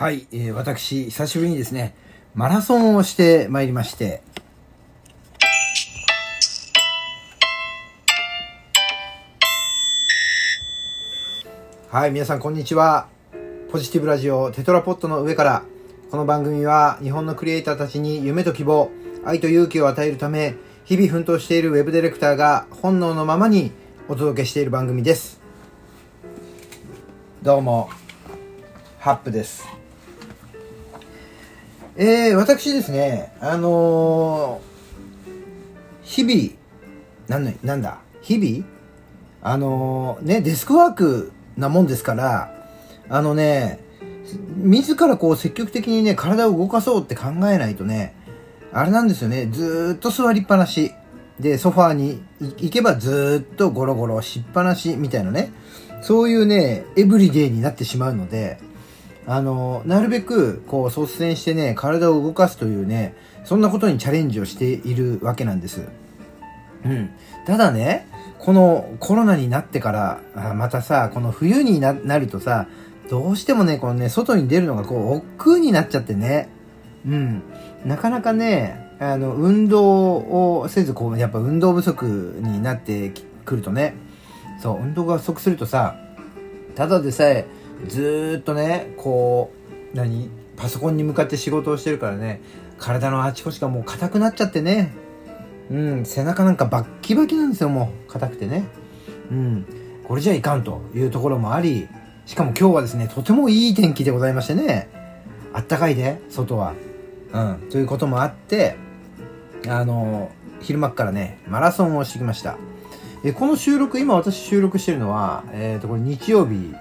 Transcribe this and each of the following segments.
はい、えー私、久しぶりにですね、マラソンをしてまいりまして、はい、皆さんこんにちは。ポジティブラジオテトラポットの上から、この番組は日本のクリエイターたちに夢と希望、愛と勇気を与えるため、日々奮闘しているウェブディレクターが本能のままにお届けしている番組です。どうも、ハップです。えー、私ですね、あのー日々、なんだ、なんだ、日々あのーね、デスクワークなもんですから、あのね、自らこう積極的にね、体を動かそうって考えないとね、あれなんですよね、ずっと座りっぱなし。で、ソファーに行けばずっとゴロゴロしっぱなしみたいなね、そういうね、エブリデイになってしまうので、あの、なるべく、こう、率先してね、体を動かすというね、そんなことにチャレンジをしているわけなんです。うん。ただね、このコロナになってから、またさ、この冬にななるとさ、どうしてもね、このね、外に出るのがこう、億劫になっちゃってね。うん。なかなかね、あの、運動をせず、こう、やっぱ運動不足になってくるとね、そう、運動が不足するとさ、ただでさえ、ずっとね、こう、何？パソコンに向かって仕事をしてるからね、体のあちこちがもう硬くなっちゃってね。うん、背中なんかバッキバキなんですよ、もう。硬くてね。うん。これじゃいかんというところもあり、しかも今日はですね、とてもいい天気でございましてね。あったかいで、外は。うん。ということもあって、あの、昼間からね、マラソンをしてきました。えこの収録、今私収録してるのは、えっ、と、これ日曜日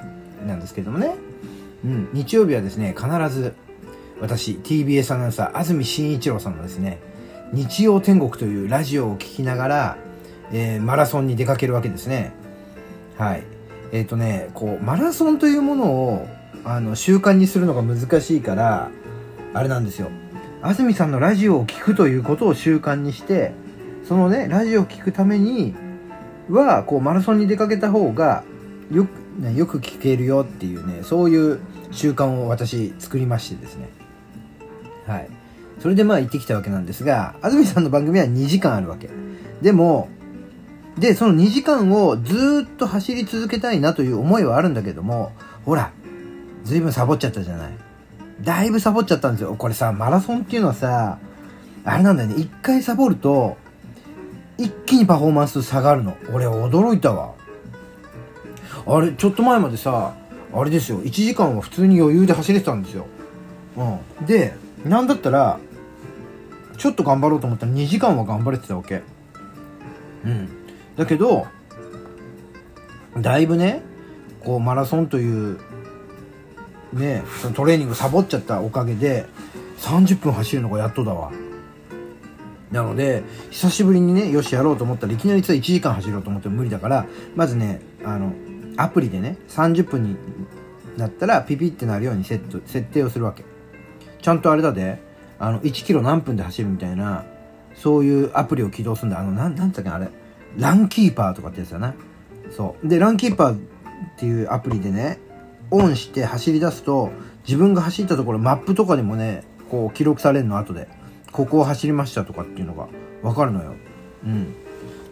なんですけどもね。うん、日曜日はですね、必ず、私、TBS アナウンサー、安住紳一郎さんのですね、日曜天国というラジオを聞きながら、えーマラソンに出かけるわけですね。はい。えっ、とね、こう、マラソンというものを、あの、習慣にするのが難しいから、あれなんですよ。安住さんのラジオを聞くということを習慣にして、そのね、ラジオを聞くためには、こう、マラソンに出かけた方が、よく、ね、よく聞けるよっていうね、そういう習慣を私作りましてですね。はい。それでまあ行ってきたわけなんですが、安住さんの番組は2時間あるわけ。でも、で、その2時間をずーっと走り続けたいなという思いはあるんだけども、ほら、ずいぶんサボっちゃったじゃない。だいぶサボっちゃったんですよ。これさ、マラソンっていうのはさ、あれなんだよね、一回サボると、一気にパフォーマンス下がるの。俺驚いたわ。あれ、ちょっと前までさ、あれですよ、1時間は普通に余裕で走れてたんですよ。うん。で、なんだったら、ちょっと頑張ろうと思ったら2時間は頑張れてたわけ。うん。だけど、だいぶね、こうマラソンという、ね、そのトレーニングサボっちゃったおかげで、30分走るのがやっとだわ。なので、久しぶりにね、よしやろうと思ったらいきなり、1時間走ろうと思っても無理だから、まずね、あの、アプリでね、30分になったらピピってなるようにセット、設定をするわけ。ちゃんとあれだで、あの、1キロ何分で走るみたいな、そういうアプリを起動するんだ。あの、なん、なんつったっけあれ。ランキーパーとかってやつだな。そう。で、ランキーパーっていうアプリでね、オンして走り出すと、自分が走ったところ、マップとかでもね、こう記録されるの後で、ここを走りましたとかっていうのがわかるのよ。うん。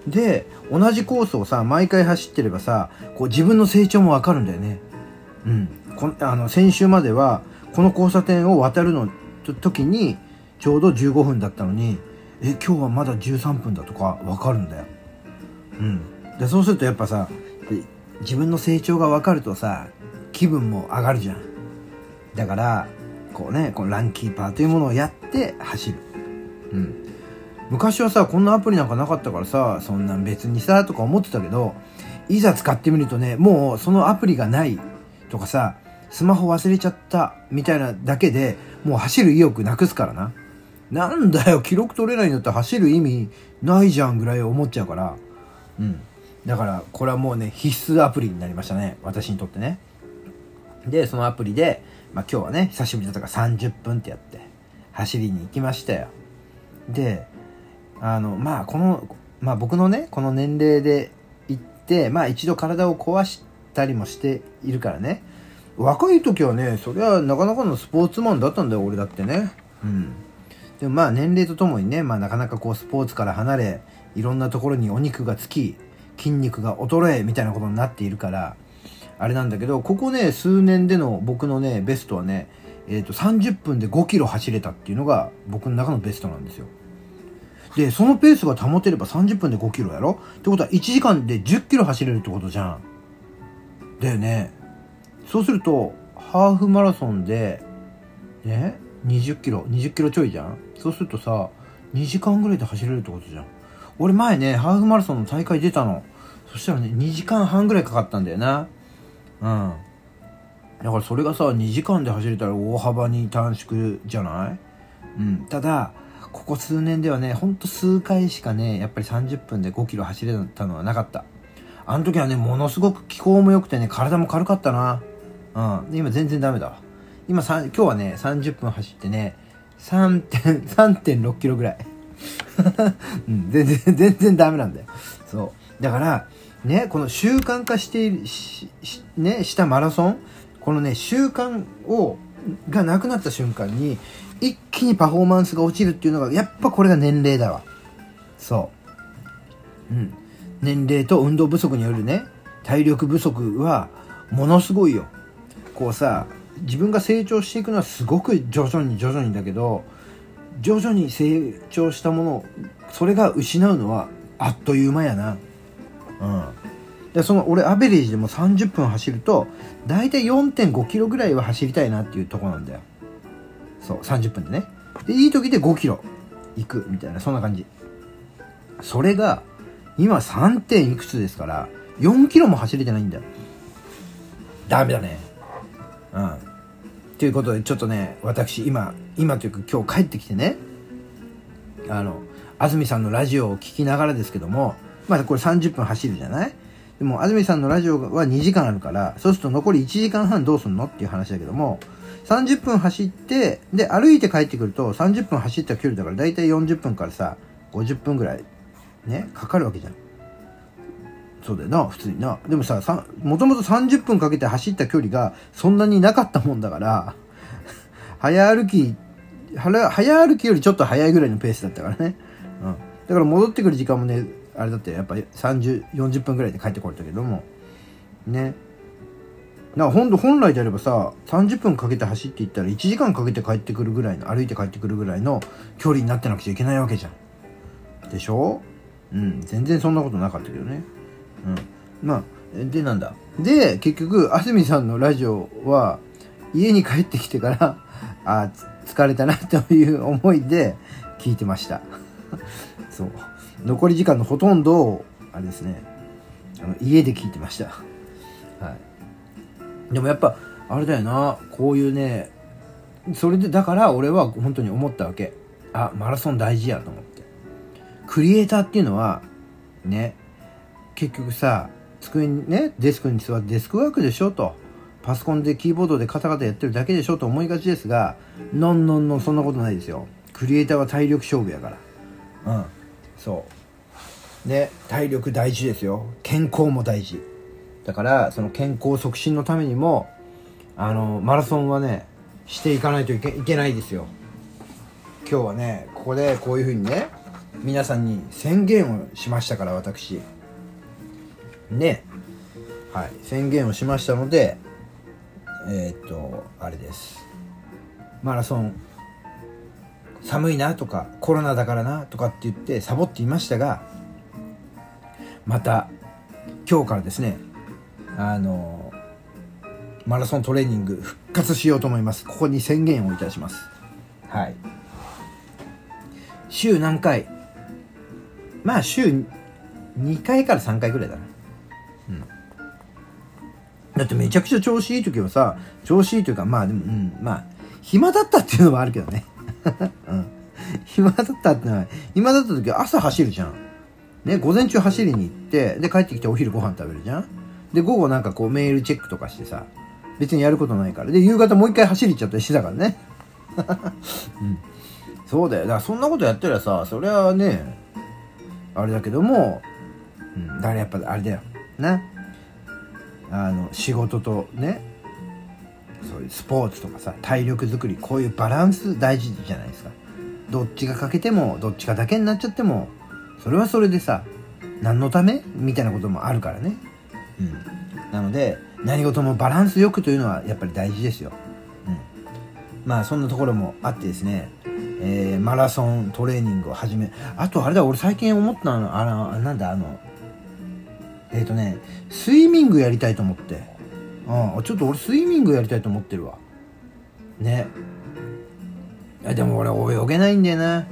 で、同じコースをさ、毎回走ってればさ、こう自分の成長もわかるんだよね。うん。こあの、先週までは、この交差点を渡るの時に、ちょうど15分だったのに、え、今日はまだ13分だとかわかるんだよ。うん。で、そうするとやっぱさ、自分の成長がわかるとさ、気分も上がるじゃん。だから、こうね、このランキーパーというものをやって走る。うん。昔はさ、こんなアプリなんかなかったからさ、そんなん別にさ、とか思ってたけど、いざ使ってみるとね、もうそのアプリがないとかさ、スマホ忘れちゃったみたいなだけでもう走る意欲なくすからな。なんだよ、記録取れないんだったら走る意味ないじゃんぐらい思っちゃうから。うん。だから、これはもうね、必須アプリになりましたね。私にとってね。で、そのアプリで、まあ今日はね、久しぶりだったから30分ってやって、走りに行きましたよ。で、あの、まあこの、まあ僕のね、この年齢で行って、まあ一度体を壊したりもしているからね。若い時はねそりゃなかなかのスポーツマンだったんだよ俺だってね。うん。でもまあ年齢とともにね、まあ、なかなかこうスポーツから離れいろんなところにお肉がつき筋肉が衰えみたいなことになっているからあれなんだけどここね数年での僕のねベストはね、えー、と30分で5キロ走れたっていうのが僕の中のベストなんですよ。でそのペースが保てれば30分で5キロやろ？ってことは1時間で10キロ走れるってことじゃん。だよね。そうするとハーフマラソンでね20キロ20キロちょいじゃん？そうするとさ2時間ぐらいで走れるってことじゃん。俺前ねハーフマラソンの大会出たの。そしたらね2時間半ぐらいかかったんだよな。うん。だからそれがさ2時間で走れたら大幅に短縮じゃない？うん。ただここ数年ではねほんと数回しかねやっぱり30分で5キロ走れたのはなかった。あの時はねものすごく気候も良くてね体も軽かったな。うん。で今全然ダメだわ。今今日はね30分走ってね3.6 キロぐらい。うん、全然全然ダメなんだよ。そう。だからねこの習慣化しているしねしたマラソンこのね習慣をがなくなった瞬間に一気にパフォーマンスが落ちるっていうのがやっぱこれが年齢だわ。そう。うん。年齢と運動不足によるね体力不足はものすごいよ。こうさ自分が成長していくのはすごく徐々に徐々にだけど徐々に成長したものをそれが失うのはあっという間やな。うん。でその俺アベレージでも30分走ると大体4.5キロぐらいは走りたいなっていうとこなんだよ。そう30分でね。でいい時で5キロ行くみたいなそんな感じ。それが今 3. 点いくつですから4キロも走れてないんだよ。ダメだね。うん。ということでちょっとね私今今というか今日帰ってきてねあの安住さんのラジオを聴きながらですけどもまだこれ30分走るじゃない？でも安住さんのラジオは2時間あるからそうすると残り1時間半どうすんの？っていう話だけども30分走ってで歩いて帰ってくると30分走った距離だから大体40分からさ50分ぐらいねかかるわけじゃん。そうだよな普通にな。でもさもともと30分かけて走った距離がそんなになかったもんだから 早歩き早歩きよりちょっと早いぐらいのペースだったからね、うん、だから戻ってくる時間もねあれだってやっぱり3040分ぐらいで帰ってこれたけども。ね。なほんと本来であればさ30分かけて走っていったら1時間かけて帰ってくるぐらいの歩いて帰ってくるぐらいの距離になってなくちゃいけないわけじゃん。でしょ？うん。全然そんなことなかったけどね。うん。まあでなんだ？で結局安住さんのラジオは家に帰ってきてからあ疲れたなという思いで聞いてました。そう。残り時間のほとんどをあれですね。あの家で聞いてました。はい。でもやっぱあれだよな。こういうねそれでだから俺は本当に思ったわけ。あマラソン大事やと思って。クリエイターっていうのはね結局さ机にねデスクに座ってデスクワークでしょと。パソコンでキーボードでカタカタやってるだけでしょと思いがちですがのんのんのんそんなことないですよ。クリエイターは体力勝負やから。うん。そう。ね体力大事ですよ。健康も大事。だからその健康促進のためにもあのマラソンはねしていかないといけいけないですよ。今日はねここでこういうふうにね皆さんに宣言をしましたから私。ね。はい。宣言をしましたのでえー、っとあれです。マラソン寒いなとかコロナだからなとかって言ってサボっていましたがまた今日からですねあのマラソントレーニング復活しようと思います。ここに宣言をいたします。はい。週何回？まあ週2回から3回ぐらいだな。うん。だってめちゃくちゃ調子いい時はさ調子いいというかまあでもうんまあ暇だったっていうのもあるけどね。うん。暇だったってのは暇だった時は朝走るじゃん。ね午前中走りに行ってで帰ってきてお昼ご飯食べるじゃん。で午後なんかこうメールチェックとかしてさ別にやることないから。で夕方もう一回走り行っちゃったりしてたからね。うん。そうだよ。だからそんなことやったらさそれはねあれだけども、うん、だからやっぱあれだよ。なあの仕事とねそういうスポーツとかさ体力づくりこういうバランス大事じゃないですか。どっちが欠けてもどっちかだけになっちゃってもそれはそれでさ何のため？みたいなこともあるからねうん。なので何事もバランスよくというのはやっぱり大事ですよ、うん、まあそんなところもあってですねえー、マラソントレーニングを始めあとあれだ俺最近思ったのあのなんだあのえっ、ー、とねスイミングやりたいと思って。うん。ちょっと俺スイミングやりたいと思ってるわ。ね。いやでも俺泳げないんだよな。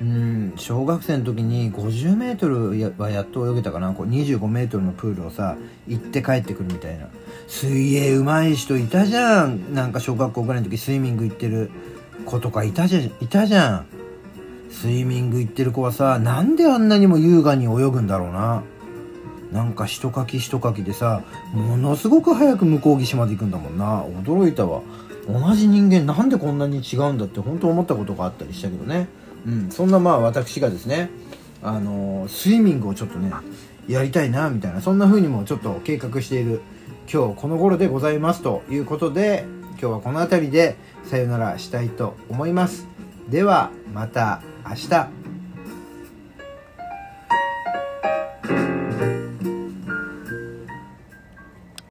うん小学生の時に 50m はやっと泳げたかな。こう 25m のプールをさ行って帰ってくるみたいな。水泳うまい人いたじゃん。なんか小学校ぐらいの時スイミング行ってる子とかいたじゃんいたじゃん。スイミング行ってる子はさなんであんなにも優雅に泳ぐんだろうな。なんか一かき一かきでさものすごく早く向こう岸まで行くんだもんな。驚いたわ。同じ人間なんでこんなに違うんだって本当思ったことがあったりしたけどね。うんそんなまあ私がですねあの、スイミングをちょっとねやりたいなみたいなそんな風にもちょっと計画している今日この頃でございますということで今日はこの辺りでさよならしたいと思います。ではまた明日。